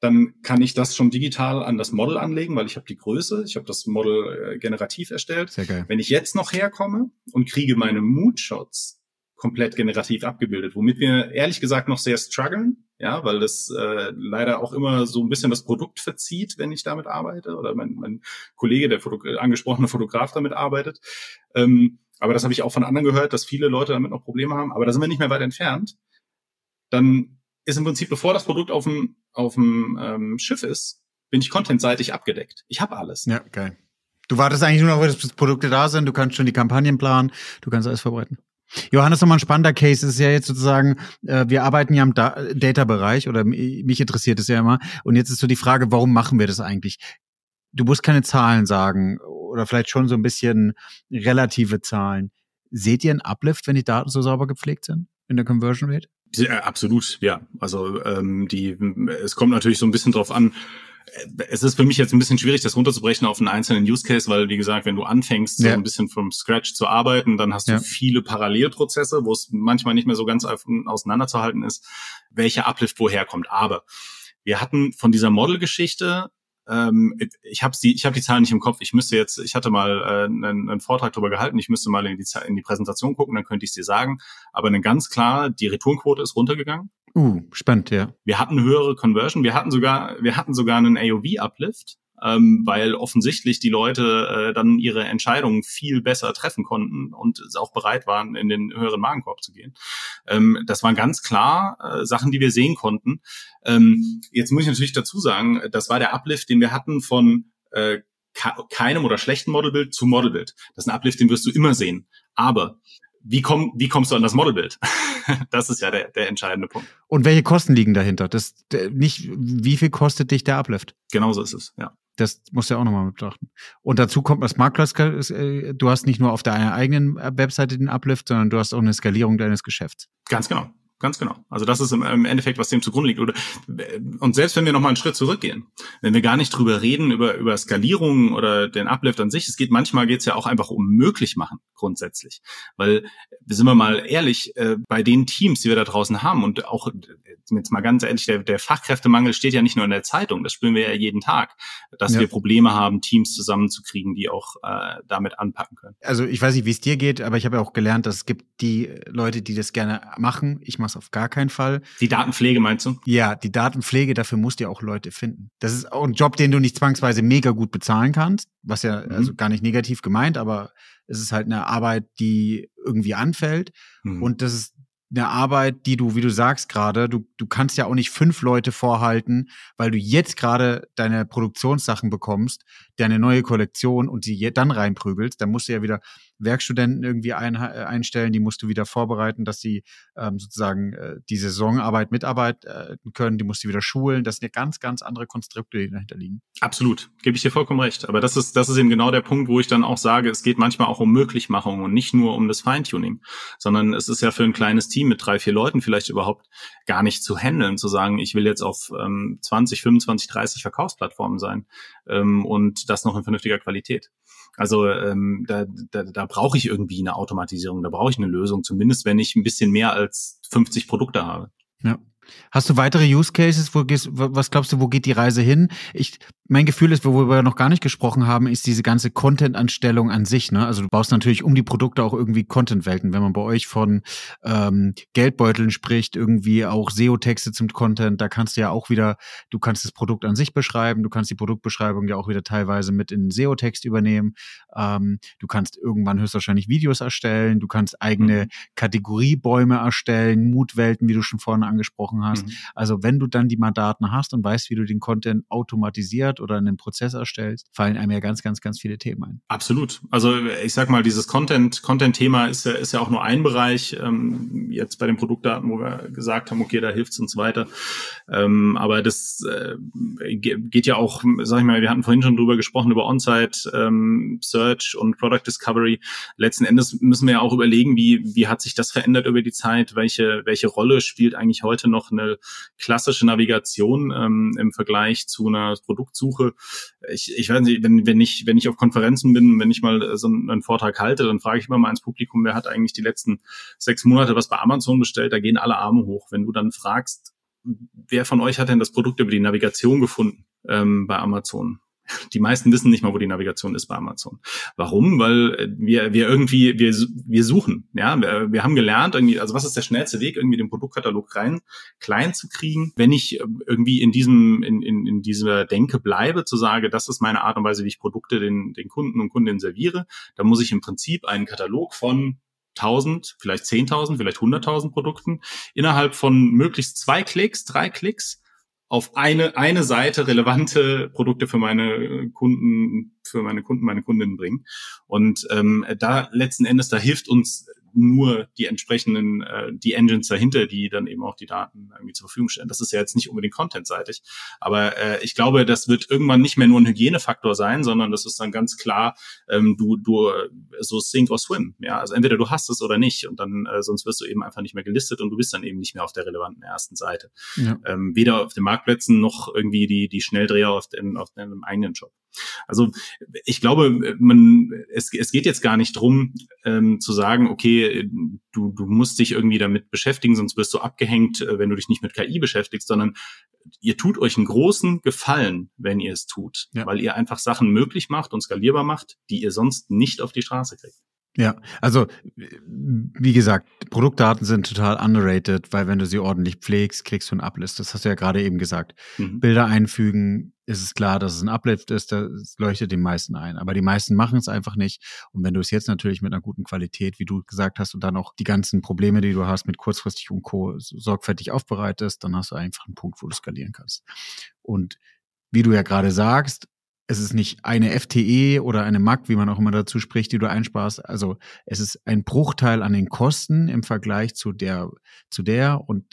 Dann kann ich das schon digital an das Model anlegen, weil ich habe die Größe, ich habe das Model äh, generativ erstellt. Sehr geil. Wenn ich jetzt noch herkomme und kriege meine Moodshots komplett generativ abgebildet, womit wir ehrlich gesagt noch sehr strugglen, ja, weil das äh, leider auch immer so ein bisschen das Produkt verzieht, wenn ich damit arbeite oder mein, mein Kollege, der Foto angesprochene Fotograf damit arbeitet. Ähm, aber das habe ich auch von anderen gehört, dass viele Leute damit noch Probleme haben. Aber da sind wir nicht mehr weit entfernt. Dann ist im Prinzip, bevor das Produkt auf dem, auf dem ähm, Schiff ist, bin ich contentseitig abgedeckt. Ich habe alles. Ja, geil. Du wartest eigentlich nur noch, dass Produkte da sind, du kannst schon die Kampagnen planen, du kannst alles vorbereiten. Johannes, nochmal ein spannender Case ist ja jetzt sozusagen, äh, wir arbeiten ja im da Data-Bereich oder mich interessiert es ja immer. Und jetzt ist so die Frage, warum machen wir das eigentlich? Du musst keine Zahlen sagen oder vielleicht schon so ein bisschen relative Zahlen. Seht ihr einen Uplift, wenn die Daten so sauber gepflegt sind in der Conversion Rate? Ja, absolut, ja. Also ähm, die, es kommt natürlich so ein bisschen drauf an. Es ist für mich jetzt ein bisschen schwierig, das runterzubrechen auf einen einzelnen Use Case, weil wie gesagt, wenn du anfängst, ja. so ein bisschen vom Scratch zu arbeiten, dann hast du ja. viele Parallelprozesse, wo es manchmal nicht mehr so ganz auseinanderzuhalten ist, welcher Uplift woher kommt. Aber wir hatten von dieser Model-Geschichte ähm, ich habe die, ich habe die Zahlen nicht im Kopf. Ich müsste jetzt, ich hatte mal äh, einen, einen Vortrag darüber gehalten. Ich müsste mal in die, in die Präsentation gucken, dann könnte ich es dir sagen. Aber eine ganz klar, die Returnquote ist runtergegangen. Uh, spannend, ja. Wir hatten höhere Conversion. Wir hatten sogar, wir hatten sogar einen AOV-Uplift ähm, weil offensichtlich die Leute äh, dann ihre Entscheidungen viel besser treffen konnten und auch bereit waren, in den höheren Magenkorb zu gehen. Ähm, das waren ganz klar äh, Sachen, die wir sehen konnten. Ähm, jetzt muss ich natürlich dazu sagen, das war der Uplift, den wir hatten von äh, keinem oder schlechten Modelbild zu Modelbild. Das ist ein Uplift, den wirst du immer sehen. Aber wie, komm, wie kommst du an das Modelbild? das ist ja der, der entscheidende Punkt. Und welche Kosten liegen dahinter? Das nicht, wie viel kostet dich der Uplift? Genauso ist es, ja. Das musst du ja auch nochmal betrachten. Und dazu kommt das Marktplatz, äh, du hast nicht nur auf deiner eigenen Webseite den Uplift, sondern du hast auch eine Skalierung deines Geschäfts. Ganz genau. Ganz genau. Also das ist im, im Endeffekt, was dem zugrunde liegt. Oder, und selbst wenn wir noch mal einen Schritt zurückgehen, wenn wir gar nicht drüber reden, über, über Skalierung oder den Uplift an sich, es geht manchmal geht's ja auch einfach um möglich machen, grundsätzlich. Weil, sind wir mal ehrlich, äh, bei den Teams, die wir da draußen haben und auch, jetzt mal ganz ehrlich, der, der Fachkräftemangel steht ja nicht nur in der Zeitung, das spüren wir ja jeden Tag, dass ja. wir Probleme haben, Teams zusammenzukriegen, die auch äh, damit anpacken können. Also ich weiß nicht, wie es dir geht, aber ich habe ja auch gelernt, dass es gibt die Leute, die das gerne machen. Ich mache es auf gar keinen Fall. Die Datenpflege meinst du? Ja, die Datenpflege, dafür musst du ja auch Leute finden. Das ist auch ein Job, den du nicht zwangsweise mega gut bezahlen kannst, was ja mhm. also gar nicht negativ gemeint, aber es ist halt eine Arbeit, die irgendwie anfällt. Mhm. Und das ist eine Arbeit, die du, wie du sagst gerade, du, du kannst ja auch nicht fünf Leute vorhalten, weil du jetzt gerade deine Produktionssachen bekommst, deine neue Kollektion und die dann reinprügelst, dann musst du ja wieder Werkstudenten irgendwie ein, äh, einstellen, die musst du wieder vorbereiten, dass sie ähm, sozusagen äh, die Saisonarbeit mitarbeiten äh, können, die musst du wieder schulen. Das sind ja ganz, ganz andere Konstrukte, die dahinter liegen. Absolut, gebe ich dir vollkommen recht. Aber das ist, das ist eben genau der Punkt, wo ich dann auch sage, es geht manchmal auch um Möglichmachung und nicht nur um das Feintuning, sondern es ist ja für ein kleines Team mit drei, vier Leuten vielleicht überhaupt gar nicht zu handeln, zu sagen, ich will jetzt auf ähm, 20, 25, 30 Verkaufsplattformen sein ähm, und das noch in vernünftiger Qualität. Also ähm, da, da, da brauche ich irgendwie eine Automatisierung, da brauche ich eine Lösung, zumindest wenn ich ein bisschen mehr als 50 Produkte habe. Ja. Hast du weitere Use Cases? Wo gehst, was glaubst du, wo geht die Reise hin? Ich, mein Gefühl ist, worüber wir noch gar nicht gesprochen haben, ist diese ganze Content-Anstellung an sich. Ne? Also du baust natürlich um die Produkte auch irgendwie Content-Welten. Wenn man bei euch von ähm, Geldbeuteln spricht, irgendwie auch SEO-Texte zum Content, da kannst du ja auch wieder, du kannst das Produkt an sich beschreiben, du kannst die Produktbeschreibung ja auch wieder teilweise mit in SEO-Text übernehmen. Ähm, du kannst irgendwann höchstwahrscheinlich Videos erstellen, du kannst eigene mhm. Kategoriebäume erstellen, Mutwelten, wie du schon vorhin angesprochen gesprochen hast. Mhm. Also wenn du dann die Daten hast und weißt, wie du den Content automatisiert oder einen Prozess erstellst, fallen einem ja ganz, ganz, ganz viele Themen ein. Absolut. Also ich sag mal, dieses Content, Content-Thema ist ja, ist ja auch nur ein Bereich, ähm, jetzt bei den Produktdaten, wo wir gesagt haben, okay, da hilft's uns weiter. Ähm, aber das äh, geht ja auch, sag ich mal, wir hatten vorhin schon drüber gesprochen, über On-Site ähm, Search und Product Discovery. Letzten Endes müssen wir ja auch überlegen, wie, wie hat sich das verändert über die Zeit? Welche, welche Rolle spielt eigentlich heute noch noch eine klassische Navigation ähm, im Vergleich zu einer Produktsuche. Ich, ich weiß nicht, wenn, wenn ich, wenn ich auf Konferenzen bin, wenn ich mal so einen, einen Vortrag halte, dann frage ich immer mal ins Publikum, wer hat eigentlich die letzten sechs Monate was bei Amazon bestellt? Da gehen alle Arme hoch. Wenn du dann fragst, wer von euch hat denn das Produkt über die Navigation gefunden ähm, bei Amazon? Die meisten wissen nicht mal, wo die Navigation ist bei Amazon. Warum? Weil äh, wir, wir irgendwie, wir, wir suchen. Ja, wir, wir haben gelernt, irgendwie, also was ist der schnellste Weg, irgendwie den Produktkatalog rein klein zu kriegen, wenn ich äh, irgendwie in diesem, in, in, in dieser Denke bleibe, zu sagen, das ist meine Art und Weise, wie ich Produkte den, den Kunden und Kundinnen serviere, dann muss ich im Prinzip einen Katalog von 1000, vielleicht 10.000, vielleicht 100.000 Produkten innerhalb von möglichst zwei Klicks, drei Klicks auf eine, eine Seite relevante Produkte für meine Kunden, für meine Kunden, meine Kundinnen bringen. Und ähm, da letzten Endes, da hilft uns nur die entsprechenden, äh, die Engines dahinter, die dann eben auch die Daten irgendwie zur Verfügung stellen. Das ist ja jetzt nicht unbedingt contentseitig. Aber äh, ich glaube, das wird irgendwann nicht mehr nur ein Hygienefaktor sein, sondern das ist dann ganz klar, ähm, du, du so sink or swim. Ja, also entweder du hast es oder nicht und dann äh, sonst wirst du eben einfach nicht mehr gelistet und du bist dann eben nicht mehr auf der relevanten ersten Seite. Ja. Ähm, weder auf den Marktplätzen noch irgendwie die, die Schnelldreher auf, den, auf deinem eigenen Job. Also ich glaube, man, es, es geht jetzt gar nicht drum ähm, zu sagen, okay, du, du musst dich irgendwie damit beschäftigen, sonst wirst du abgehängt, äh, wenn du dich nicht mit KI beschäftigst, sondern ihr tut euch einen großen Gefallen, wenn ihr es tut, ja. weil ihr einfach Sachen möglich macht und skalierbar macht, die ihr sonst nicht auf die Straße kriegt. Ja, also wie gesagt, Produktdaten sind total underrated, weil wenn du sie ordentlich pflegst, kriegst du ein Uplift. Das hast du ja gerade eben gesagt. Mhm. Bilder einfügen, ist es klar, dass es ein Uplift ist, das leuchtet den meisten ein. Aber die meisten machen es einfach nicht. Und wenn du es jetzt natürlich mit einer guten Qualität, wie du gesagt hast, und dann auch die ganzen Probleme, die du hast mit kurzfristig und Co. sorgfältig aufbereitest, dann hast du einfach einen Punkt, wo du skalieren kannst. Und wie du ja gerade sagst, es ist nicht eine FTE oder eine MAC, wie man auch immer dazu spricht, die du einsparst. Also es ist ein Bruchteil an den Kosten im Vergleich zu der, zu der und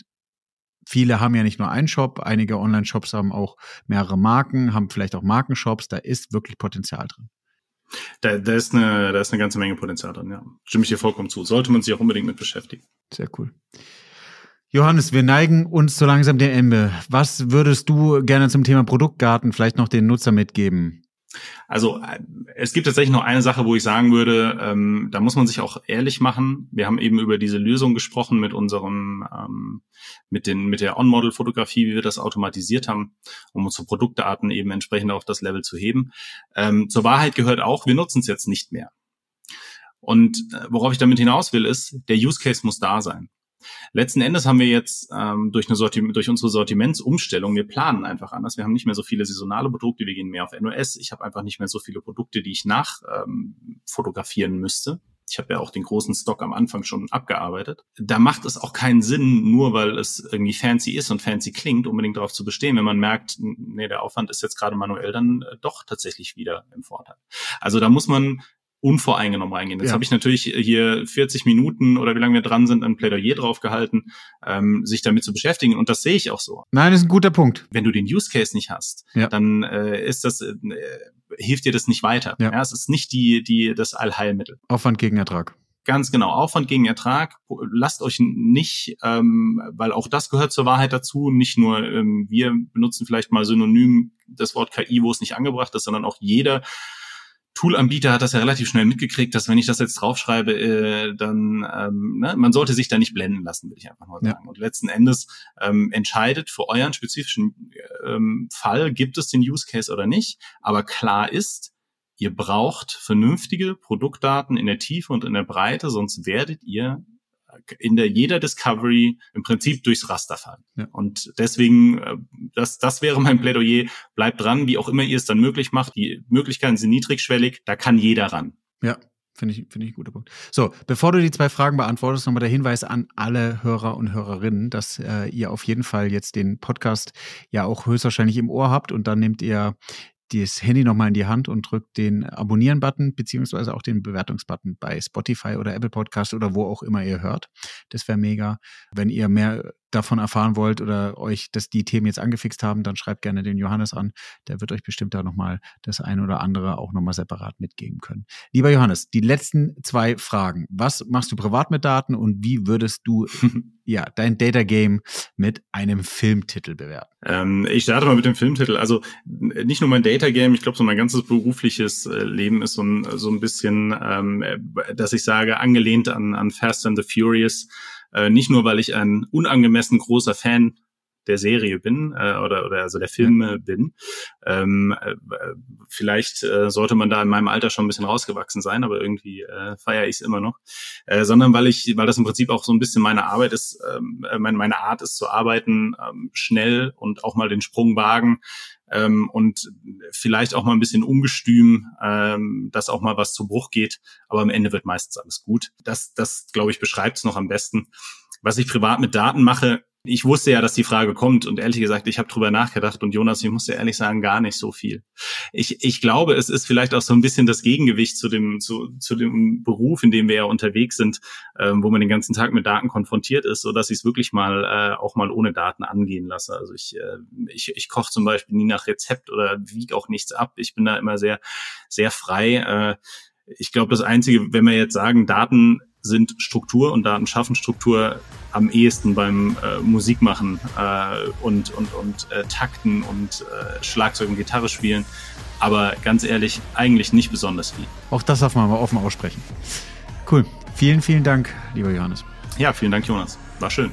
viele haben ja nicht nur einen Shop, einige Online-Shops haben auch mehrere Marken, haben vielleicht auch Markenshops, da ist wirklich Potenzial drin. Da, da, ist eine, da ist eine ganze Menge Potenzial drin, ja. Stimme ich dir vollkommen zu. Sollte man sich auch unbedingt mit beschäftigen. Sehr cool. Johannes, wir neigen uns so langsam dem Ende. Was würdest du gerne zum Thema Produktgarten vielleicht noch den Nutzer mitgeben? Also es gibt tatsächlich noch eine Sache, wo ich sagen würde, ähm, da muss man sich auch ehrlich machen. Wir haben eben über diese Lösung gesprochen mit unserem, ähm, mit den, mit der On-Model-Fotografie, wie wir das automatisiert haben, um unsere Produktdaten eben entsprechend auf das Level zu heben. Ähm, zur Wahrheit gehört auch, wir nutzen es jetzt nicht mehr. Und äh, worauf ich damit hinaus will, ist, der Use Case muss da sein. Letzten Endes haben wir jetzt ähm, durch, eine Sortiment, durch unsere Sortimentsumstellung, wir planen einfach anders. Wir haben nicht mehr so viele saisonale Produkte, wir gehen mehr auf NOS. Ich habe einfach nicht mehr so viele Produkte, die ich nach ähm, fotografieren müsste. Ich habe ja auch den großen Stock am Anfang schon abgearbeitet. Da macht es auch keinen Sinn, nur weil es irgendwie fancy ist und fancy klingt, unbedingt darauf zu bestehen. Wenn man merkt, nee, der Aufwand ist jetzt gerade manuell, dann äh, doch tatsächlich wieder im Vorteil. Also da muss man unvoreingenommen reingehen. Jetzt ja. habe ich natürlich hier 40 Minuten oder wie lange wir dran sind, ein Plädoyer drauf gehalten, ähm, sich damit zu beschäftigen. Und das sehe ich auch so. Nein, das ist ein guter Punkt. Wenn du den Use Case nicht hast, ja. dann äh, ist das, äh, hilft dir das nicht weiter. Ja. ja. es ist nicht die, die, das Allheilmittel. Aufwand gegen Ertrag. Ganz genau, Aufwand gegen Ertrag. Lasst euch nicht, ähm, weil auch das gehört zur Wahrheit dazu. Nicht nur ähm, wir benutzen vielleicht mal synonym das Wort KI, wo es nicht angebracht ist, sondern auch jeder Toolanbieter hat das ja relativ schnell mitgekriegt, dass wenn ich das jetzt draufschreibe, äh, dann ähm, ne, man sollte sich da nicht blenden lassen, würde ich einfach mal sagen. Ja. Und letzten Endes ähm, entscheidet für euren spezifischen ähm, Fall, gibt es den Use Case oder nicht. Aber klar ist, ihr braucht vernünftige Produktdaten in der Tiefe und in der Breite, sonst werdet ihr in der jeder Discovery im Prinzip durchs Raster fallen. Ja. Und deswegen, äh, das, das wäre mein Plädoyer. Bleibt dran, wie auch immer ihr es dann möglich macht. Die Möglichkeiten sind niedrigschwellig, da kann jeder ran. Ja. Finde ich, finde ich ein guter Punkt. So, bevor du die zwei Fragen beantwortest, nochmal der Hinweis an alle Hörer und Hörerinnen, dass äh, ihr auf jeden Fall jetzt den Podcast ja auch höchstwahrscheinlich im Ohr habt und dann nehmt ihr das Handy nochmal in die Hand und drückt den Abonnieren-Button beziehungsweise auch den Bewertungs-Button bei Spotify oder Apple Podcast oder wo auch immer ihr hört. Das wäre mega. Wenn ihr mehr davon erfahren wollt oder euch dass die Themen jetzt angefixt haben, dann schreibt gerne den Johannes an. Der wird euch bestimmt da nochmal das ein oder andere auch nochmal separat mitgeben können. Lieber Johannes, die letzten zwei Fragen. Was machst du privat mit Daten und wie würdest du ja dein Data Game mit einem Filmtitel bewerten? Ähm, ich starte mal mit dem Filmtitel. Also nicht nur mein Data Game, ich glaube, so mein ganzes berufliches äh, Leben ist so ein, so ein bisschen, ähm, dass ich sage, angelehnt an, an Fast and the Furious. Äh, nicht nur, weil ich ein unangemessen großer Fan der Serie bin äh, oder, oder also der Filme ja. bin. Ähm, äh, vielleicht äh, sollte man da in meinem Alter schon ein bisschen rausgewachsen sein, aber irgendwie äh, feiere ich es immer noch. Äh, sondern weil ich, weil das im Prinzip auch so ein bisschen meine Arbeit ist, ähm, äh, meine, meine Art ist zu arbeiten, ähm, schnell und auch mal den Sprung wagen, ähm, und vielleicht auch mal ein bisschen ungestüm, ähm, dass auch mal was zu Bruch geht, aber am Ende wird meistens alles gut. Das, das glaube ich, beschreibt es noch am besten. Was ich privat mit Daten mache, ich wusste ja, dass die Frage kommt und ehrlich gesagt, ich habe drüber nachgedacht und Jonas, ich muss dir ehrlich sagen, gar nicht so viel. Ich, ich glaube, es ist vielleicht auch so ein bisschen das Gegengewicht zu dem, zu, zu dem Beruf, in dem wir ja unterwegs sind, ähm, wo man den ganzen Tag mit Daten konfrontiert ist, so dass ich es wirklich mal äh, auch mal ohne Daten angehen lasse. Also ich, äh, ich, ich koche zum Beispiel nie nach Rezept oder wiege auch nichts ab. Ich bin da immer sehr, sehr frei. Äh, ich glaube, das Einzige, wenn wir jetzt sagen, Daten sind Struktur und Daten schaffen Struktur am ehesten beim äh, Musikmachen äh, und, und, und äh, Takten und äh, Schlagzeug und Gitarre spielen. Aber ganz ehrlich, eigentlich nicht besonders viel. Auch das darf man mal offen aussprechen. Cool. Vielen, vielen Dank, lieber Johannes. Ja, vielen Dank, Jonas. War schön.